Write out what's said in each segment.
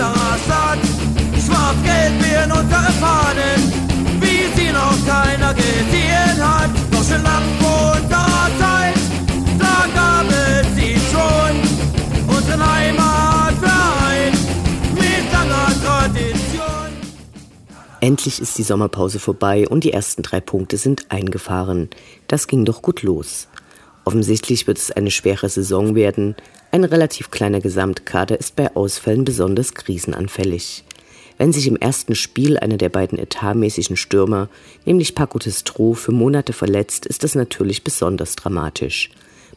unserer Stadt. Schwarz-Gelb werden unsere Fahnen, wie sie noch keiner gesehen hat. Doch schon lang vor unserer Zeit, da gab es sie schon. Unseren Heimatverein mit langer Tradition. Endlich ist die Sommerpause vorbei und die ersten drei Punkte sind eingefahren. Das ging doch gut los. Offensichtlich wird es eine schwere Saison werden. Ein relativ kleiner Gesamtkader ist bei Ausfällen besonders krisenanfällig. Wenn sich im ersten Spiel einer der beiden etatmäßigen Stürmer, nämlich Paco Testro, für Monate verletzt, ist das natürlich besonders dramatisch.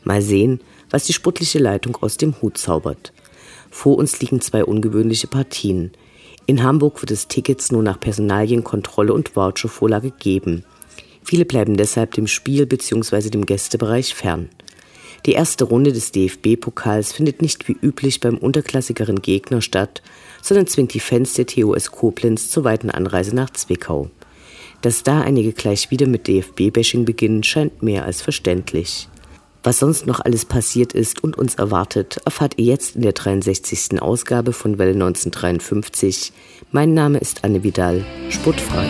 Mal sehen, was die sportliche Leitung aus dem Hut zaubert. Vor uns liegen zwei ungewöhnliche Partien. In Hamburg wird es Tickets nur nach Personalienkontrolle und Vouchervorlage geben. Viele bleiben deshalb dem Spiel bzw. dem Gästebereich fern. Die erste Runde des DFB-Pokals findet nicht wie üblich beim unterklassigeren Gegner statt, sondern zwingt die Fans der TOS Koblenz zur weiten Anreise nach Zwickau. Dass da einige gleich wieder mit DFB-Bashing beginnen, scheint mehr als verständlich. Was sonst noch alles passiert ist und uns erwartet, erfahrt ihr jetzt in der 63. Ausgabe von Welle 1953. Mein Name ist Anne Vidal, sportfrei.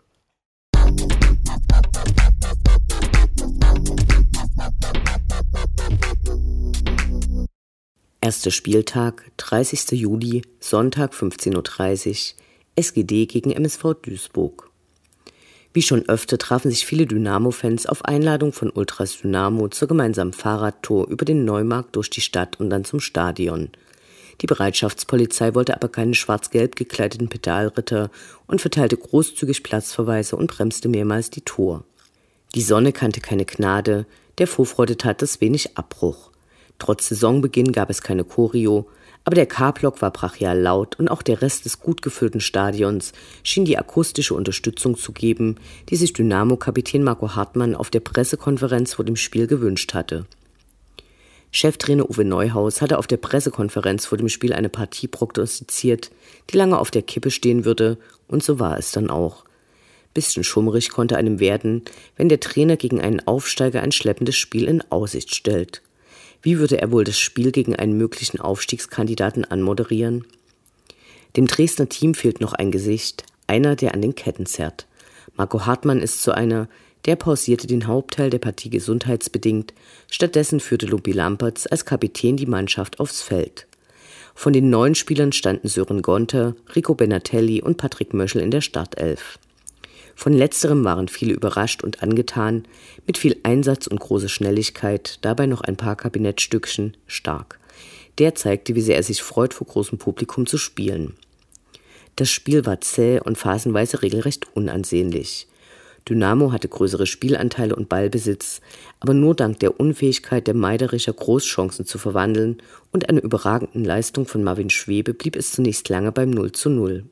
Erster Spieltag, 30. Juli, Sonntag 15.30 Uhr, SGD gegen MSV Duisburg. Wie schon öfter trafen sich viele Dynamo-Fans auf Einladung von Ultras Dynamo zur gemeinsamen Fahrradtour über den Neumarkt durch die Stadt und dann zum Stadion. Die Bereitschaftspolizei wollte aber keine schwarz-gelb gekleideten Pedalritter und verteilte großzügig Platzverweise und bremste mehrmals die Tour. Die Sonne kannte keine Gnade, der Vorfreude tat es wenig Abbruch. Trotz Saisonbeginn gab es keine Choreo, aber der K-Block war brachial laut und auch der Rest des gut gefüllten Stadions schien die akustische Unterstützung zu geben, die sich Dynamo-Kapitän Marco Hartmann auf der Pressekonferenz vor dem Spiel gewünscht hatte. Cheftrainer Uwe Neuhaus hatte auf der Pressekonferenz vor dem Spiel eine Partie prognostiziert, die lange auf der Kippe stehen würde, und so war es dann auch. Bisschen schummrig konnte einem werden, wenn der Trainer gegen einen Aufsteiger ein schleppendes Spiel in Aussicht stellt. Wie würde er wohl das Spiel gegen einen möglichen Aufstiegskandidaten anmoderieren? Dem Dresdner Team fehlt noch ein Gesicht, einer, der an den Ketten zerrt. Marco Hartmann ist so einer, der pausierte den Hauptteil der Partie gesundheitsbedingt, stattdessen führte Lumpi Lampertz als Kapitän die Mannschaft aufs Feld. Von den neuen Spielern standen Sören Gonter, Rico Benatelli und Patrick Möschel in der Startelf. Von letzterem waren viele überrascht und angetan, mit viel Einsatz und großer Schnelligkeit, dabei noch ein paar Kabinettstückchen, stark. Der zeigte, wie sehr er sich freut, vor großem Publikum zu spielen. Das Spiel war zäh und phasenweise regelrecht unansehnlich. Dynamo hatte größere Spielanteile und Ballbesitz, aber nur dank der Unfähigkeit der Meiderischer Großchancen zu verwandeln und einer überragenden Leistung von Marvin Schwebe blieb es zunächst lange beim 0 zu 0.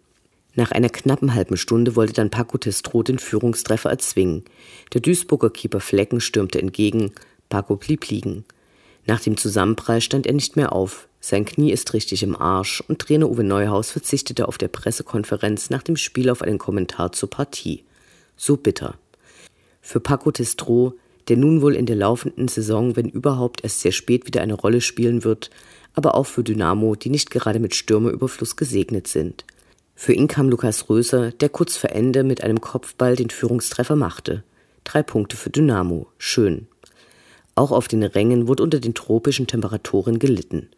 Nach einer knappen halben Stunde wollte dann Paco Testro den Führungstreffer erzwingen. Der Duisburger Keeper Flecken stürmte entgegen, Paco blieb liegen. Nach dem Zusammenprall stand er nicht mehr auf. Sein Knie ist richtig im Arsch und Trainer Uwe Neuhaus verzichtete auf der Pressekonferenz nach dem Spiel auf einen Kommentar zur Partie. So bitter. Für Paco Testro, der nun wohl in der laufenden Saison, wenn überhaupt, erst sehr spät wieder eine Rolle spielen wird, aber auch für Dynamo, die nicht gerade mit Stürmerüberfluss gesegnet sind. Für ihn kam Lukas Röser, der kurz vor Ende mit einem Kopfball den Führungstreffer machte. Drei Punkte für Dynamo. Schön. Auch auf den Rängen wurde unter den tropischen Temperaturen gelitten.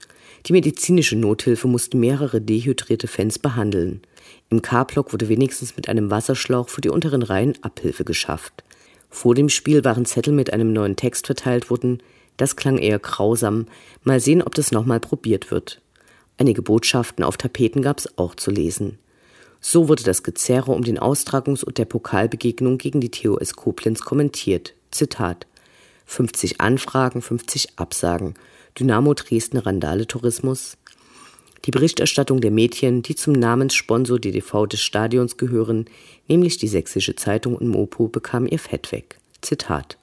Die medizinische Nothilfe musste mehrere dehydrierte Fans behandeln. Im K-Block wurde wenigstens mit einem Wasserschlauch für die unteren Reihen Abhilfe geschafft. Vor dem Spiel waren Zettel mit einem neuen Text verteilt worden. Das klang eher grausam. Mal sehen, ob das nochmal probiert wird. Einige Botschaften auf Tapeten gab es auch zu lesen. So wurde das Gezerre um den Austragungs- und der Pokalbegegnung gegen die TOS Koblenz kommentiert. Zitat 50 Anfragen, 50 Absagen. Dynamo Dresden Randale Tourismus. Die Berichterstattung der Mädchen, die zum Namenssponsor DDV des Stadions gehören, nämlich die Sächsische Zeitung und Mopo, bekam ihr Fett weg. Zitat.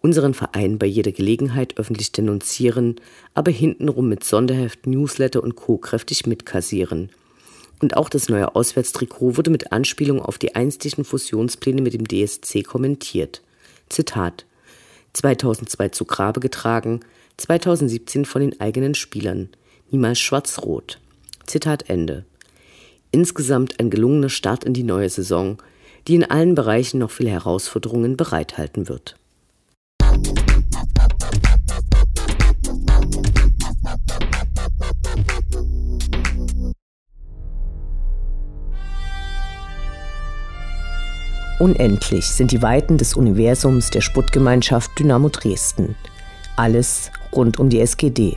Unseren Verein bei jeder Gelegenheit öffentlich denunzieren, aber hintenrum mit Sonderheft, Newsletter und Co. kräftig mitkassieren. Und auch das neue Auswärtstrikot wurde mit Anspielung auf die einstigen Fusionspläne mit dem DSC kommentiert. Zitat 2002 zu Grabe getragen, 2017 von den eigenen Spielern. Niemals schwarz-rot. Zitat Ende. Insgesamt ein gelungener Start in die neue Saison, die in allen Bereichen noch viele Herausforderungen bereithalten wird. Unendlich sind die Weiten des Universums der Sputtgemeinschaft Dynamo Dresden. Alles rund um die SGD.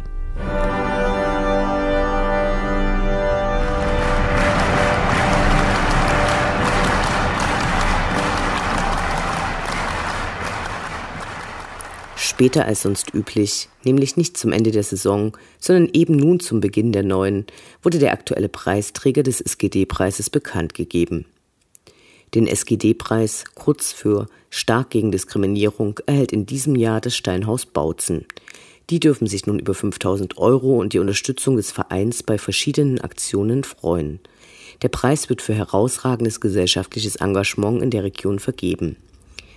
Später als sonst üblich, nämlich nicht zum Ende der Saison, sondern eben nun zum Beginn der neuen, wurde der aktuelle Preisträger des SGD-Preises bekannt gegeben. Den SGD-Preis, kurz für Stark gegen Diskriminierung, erhält in diesem Jahr das Steinhaus Bautzen. Die dürfen sich nun über 5000 Euro und die Unterstützung des Vereins bei verschiedenen Aktionen freuen. Der Preis wird für herausragendes gesellschaftliches Engagement in der Region vergeben.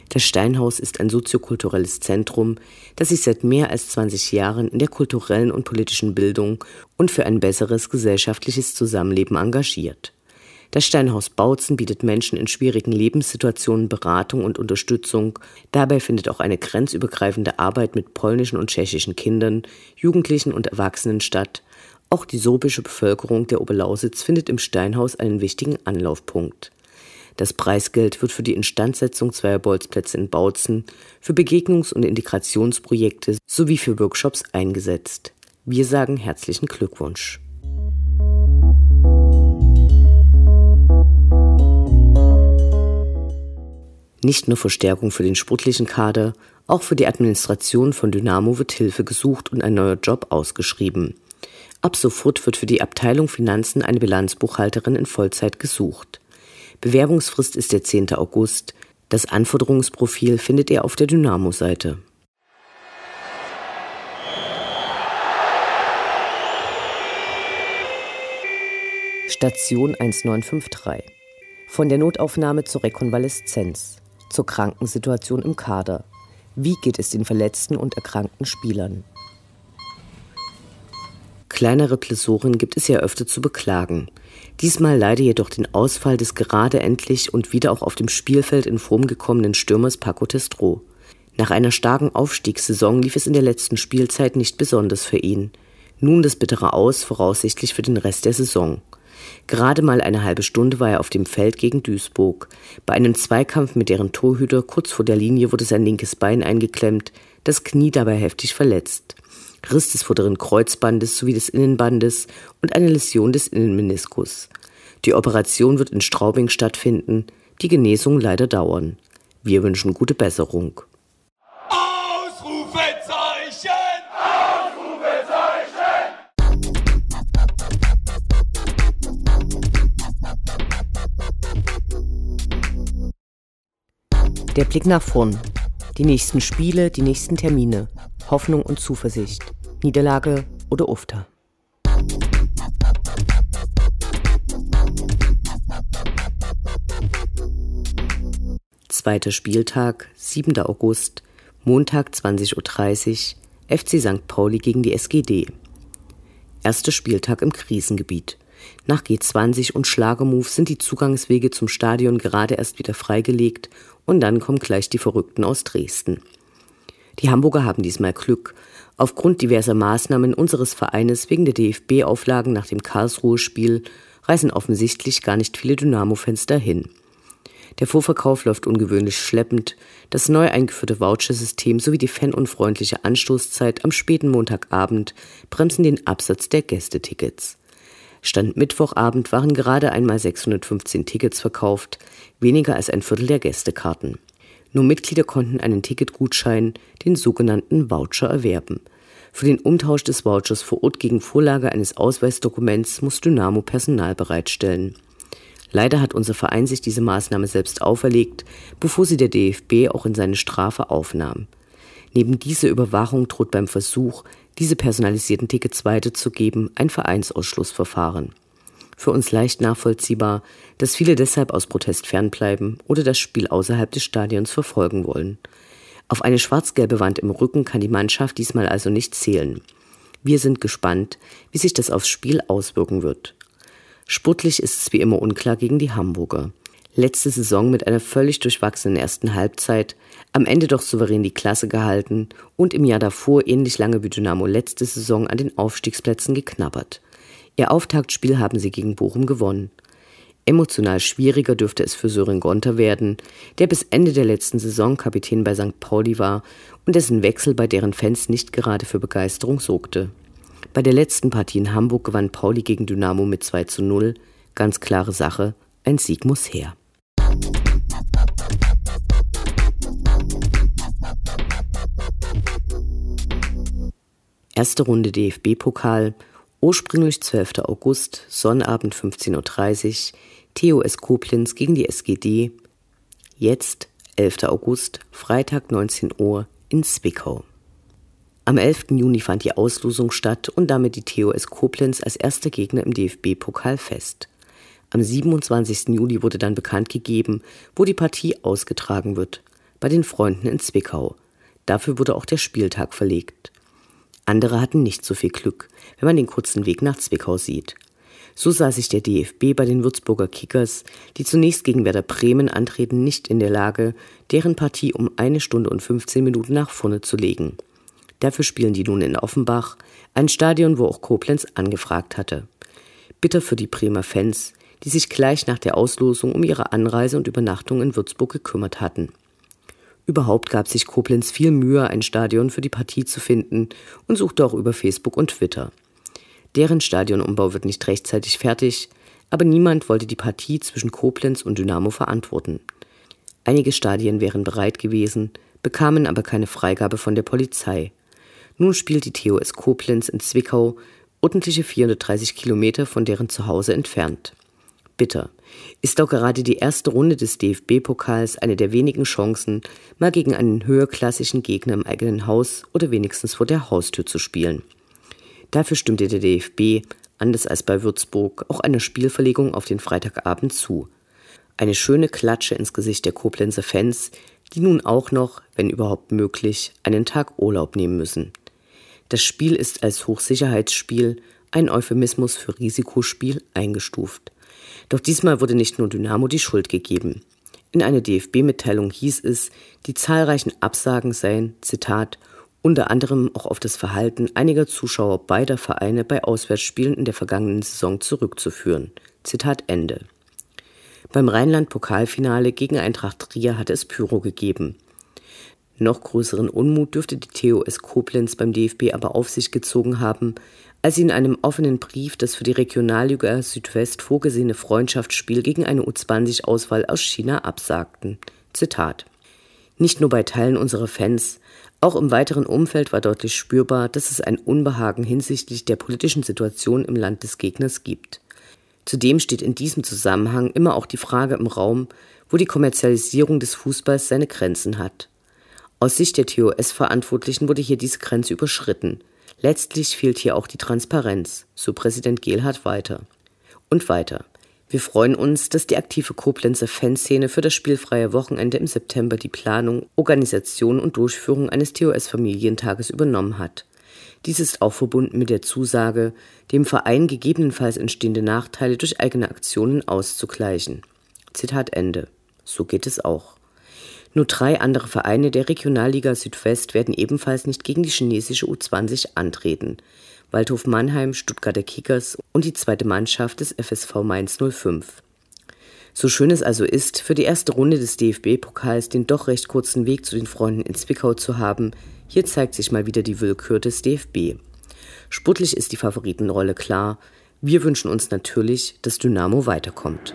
Das Steinhaus ist ein soziokulturelles Zentrum, das sich seit mehr als 20 Jahren in der kulturellen und politischen Bildung und für ein besseres gesellschaftliches Zusammenleben engagiert. Das Steinhaus Bautzen bietet Menschen in schwierigen Lebenssituationen Beratung und Unterstützung. Dabei findet auch eine grenzübergreifende Arbeit mit polnischen und tschechischen Kindern, Jugendlichen und Erwachsenen statt. Auch die sorbische Bevölkerung der Oberlausitz findet im Steinhaus einen wichtigen Anlaufpunkt. Das Preisgeld wird für die Instandsetzung zweier Bolzplätze in Bautzen, für Begegnungs- und Integrationsprojekte sowie für Workshops eingesetzt. Wir sagen herzlichen Glückwunsch. Nicht nur Verstärkung für den sportlichen Kader, auch für die Administration von Dynamo wird Hilfe gesucht und ein neuer Job ausgeschrieben. Ab sofort wird für die Abteilung Finanzen eine Bilanzbuchhalterin in Vollzeit gesucht. Bewerbungsfrist ist der 10. August. Das Anforderungsprofil findet ihr auf der Dynamo-Seite. Station 1953. Von der Notaufnahme zur Rekonvaleszenz zur Krankensituation im Kader. Wie geht es den verletzten und erkrankten Spielern? Kleinere Blessuren gibt es ja öfter zu beklagen. Diesmal leider jedoch den Ausfall des gerade endlich und wieder auch auf dem Spielfeld in Form gekommenen Stürmers Paco Testro. Nach einer starken Aufstiegssaison lief es in der letzten Spielzeit nicht besonders für ihn. Nun das bittere Aus, voraussichtlich für den Rest der Saison. Gerade mal eine halbe Stunde war er auf dem Feld gegen Duisburg. Bei einem Zweikampf mit deren Torhüter kurz vor der Linie wurde sein linkes Bein eingeklemmt, das Knie dabei heftig verletzt. Riss des vorderen Kreuzbandes sowie des Innenbandes und eine Läsion des Innenmeniskus. Die Operation wird in Straubing stattfinden, die Genesung leider dauern. Wir wünschen gute Besserung. Der Blick nach vorn. Die nächsten Spiele, die nächsten Termine. Hoffnung und Zuversicht. Niederlage oder UFTA. Zweiter Spieltag, 7. August, Montag 20.30 Uhr, FC St. Pauli gegen die SGD. Erster Spieltag im Krisengebiet. Nach G20 und Schlagemove sind die Zugangswege zum Stadion gerade erst wieder freigelegt und dann kommen gleich die Verrückten aus Dresden. Die Hamburger haben diesmal Glück. Aufgrund diverser Maßnahmen unseres Vereines wegen der DFB-Auflagen nach dem Karlsruhe-Spiel reisen offensichtlich gar nicht viele Dynamo-Fans dahin. Der Vorverkauf läuft ungewöhnlich schleppend. Das neu eingeführte Vouchersystem sowie die fanunfreundliche Anstoßzeit am späten Montagabend bremsen den Absatz der Gästetickets. Stand Mittwochabend waren gerade einmal 615 Tickets verkauft, weniger als ein Viertel der Gästekarten. Nur Mitglieder konnten einen Ticketgutschein, den sogenannten Voucher, erwerben. Für den Umtausch des Vouchers vor Ort gegen Vorlage eines Ausweisdokuments muss Dynamo Personal bereitstellen. Leider hat unser Verein sich diese Maßnahme selbst auferlegt, bevor sie der DFB auch in seine Strafe aufnahm. Neben dieser Überwachung droht beim Versuch, diese personalisierten Tickets weiterzugeben, ein Vereinsausschlussverfahren. Für uns leicht nachvollziehbar, dass viele deshalb aus Protest fernbleiben oder das Spiel außerhalb des Stadions verfolgen wollen. Auf eine schwarz-gelbe Wand im Rücken kann die Mannschaft diesmal also nicht zählen. Wir sind gespannt, wie sich das aufs Spiel auswirken wird. Sportlich ist es wie immer unklar gegen die Hamburger. Letzte Saison mit einer völlig durchwachsenen ersten Halbzeit, am Ende doch souverän die Klasse gehalten und im Jahr davor ähnlich lange wie Dynamo letzte Saison an den Aufstiegsplätzen geknabbert. Ihr Auftaktspiel haben sie gegen Bochum gewonnen. Emotional schwieriger dürfte es für Sören Gonter werden, der bis Ende der letzten Saison Kapitän bei St. Pauli war und dessen Wechsel bei deren Fans nicht gerade für Begeisterung sorgte. Bei der letzten Partie in Hamburg gewann Pauli gegen Dynamo mit 2 zu 0. Ganz klare Sache, ein Sieg muss her. Erste Runde DFB-Pokal, ursprünglich 12. August, Sonnabend 15.30 Uhr, TOS Koblenz gegen die SGD, jetzt 11. August, Freitag 19 Uhr in Zwickau. Am 11. Juni fand die Auslosung statt und damit die TOS Koblenz als erster Gegner im DFB-Pokal fest. Am 27. Juli wurde dann bekannt gegeben, wo die Partie ausgetragen wird, bei den Freunden in Zwickau. Dafür wurde auch der Spieltag verlegt. Andere hatten nicht so viel Glück, wenn man den kurzen Weg nach Zwickau sieht. So sah sich der DFB bei den Würzburger Kickers, die zunächst gegen Werder Bremen antreten, nicht in der Lage, deren Partie um eine Stunde und 15 Minuten nach vorne zu legen. Dafür spielen die nun in Offenbach, ein Stadion, wo auch Koblenz angefragt hatte. Bitter für die Bremer Fans, die sich gleich nach der Auslosung um ihre Anreise und Übernachtung in Würzburg gekümmert hatten. Überhaupt gab sich Koblenz viel Mühe, ein Stadion für die Partie zu finden und suchte auch über Facebook und Twitter. Deren Stadionumbau wird nicht rechtzeitig fertig, aber niemand wollte die Partie zwischen Koblenz und Dynamo verantworten. Einige Stadien wären bereit gewesen, bekamen aber keine Freigabe von der Polizei. Nun spielt die TOS Koblenz in Zwickau, ordentliche 430 Kilometer von deren Zuhause entfernt. Bitter ist auch gerade die erste Runde des DFB-Pokals eine der wenigen Chancen, mal gegen einen höherklassischen Gegner im eigenen Haus oder wenigstens vor der Haustür zu spielen. Dafür stimmte der DFB, anders als bei Würzburg, auch einer Spielverlegung auf den Freitagabend zu. Eine schöne Klatsche ins Gesicht der Koblenzer Fans, die nun auch noch, wenn überhaupt möglich, einen Tag Urlaub nehmen müssen. Das Spiel ist als Hochsicherheitsspiel, ein Euphemismus für Risikospiel, eingestuft. Doch diesmal wurde nicht nur Dynamo die Schuld gegeben. In einer DFB-Mitteilung hieß es, die zahlreichen Absagen seien, Zitat, unter anderem auch auf das Verhalten einiger Zuschauer beider Vereine bei Auswärtsspielen in der vergangenen Saison zurückzuführen. Zitat Ende. Beim Rheinland-Pokalfinale gegen Eintracht Trier hatte es Pyro gegeben. Noch größeren Unmut dürfte die TOS Koblenz beim DFB aber auf sich gezogen haben, als sie in einem offenen Brief das für die Regionalliga Südwest vorgesehene Freundschaftsspiel gegen eine U20-Auswahl aus China absagten. Zitat. Nicht nur bei Teilen unserer Fans, auch im weiteren Umfeld war deutlich spürbar, dass es ein Unbehagen hinsichtlich der politischen Situation im Land des Gegners gibt. Zudem steht in diesem Zusammenhang immer auch die Frage im Raum, wo die Kommerzialisierung des Fußballs seine Grenzen hat. Aus Sicht der TOS-Verantwortlichen wurde hier diese Grenze überschritten – Letztlich fehlt hier auch die Transparenz, so Präsident Gehlhardt weiter. Und weiter. Wir freuen uns, dass die aktive Koblenzer Fanszene für das spielfreie Wochenende im September die Planung, Organisation und Durchführung eines TOS-Familientages übernommen hat. Dies ist auch verbunden mit der Zusage, dem Verein gegebenenfalls entstehende Nachteile durch eigene Aktionen auszugleichen. Zitat Ende. So geht es auch. Nur drei andere Vereine der Regionalliga Südwest werden ebenfalls nicht gegen die chinesische U20 antreten. Waldhof Mannheim, Stuttgarter Kickers und die zweite Mannschaft des FSV Mainz 05. So schön es also ist, für die erste Runde des DFB-Pokals den doch recht kurzen Weg zu den Freunden in Zwickau zu haben, hier zeigt sich mal wieder die Willkür des DFB. Sportlich ist die Favoritenrolle klar. Wir wünschen uns natürlich, dass Dynamo weiterkommt.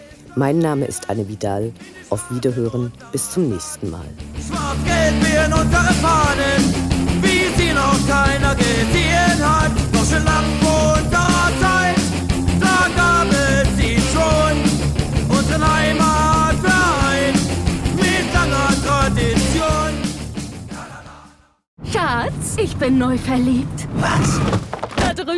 Mein Name ist Anne Vidal. Auf Wiederhören. Bis zum nächsten Mal. Schwarz-Gelb werden unsere Fahnen, wie sie noch keiner gesehen hat. Doch schon lang vor unserer Zeit, da gab es sie schon. Unseren Heimatverein mit langer Tradition. Schatz, ich bin neu verliebt. Was?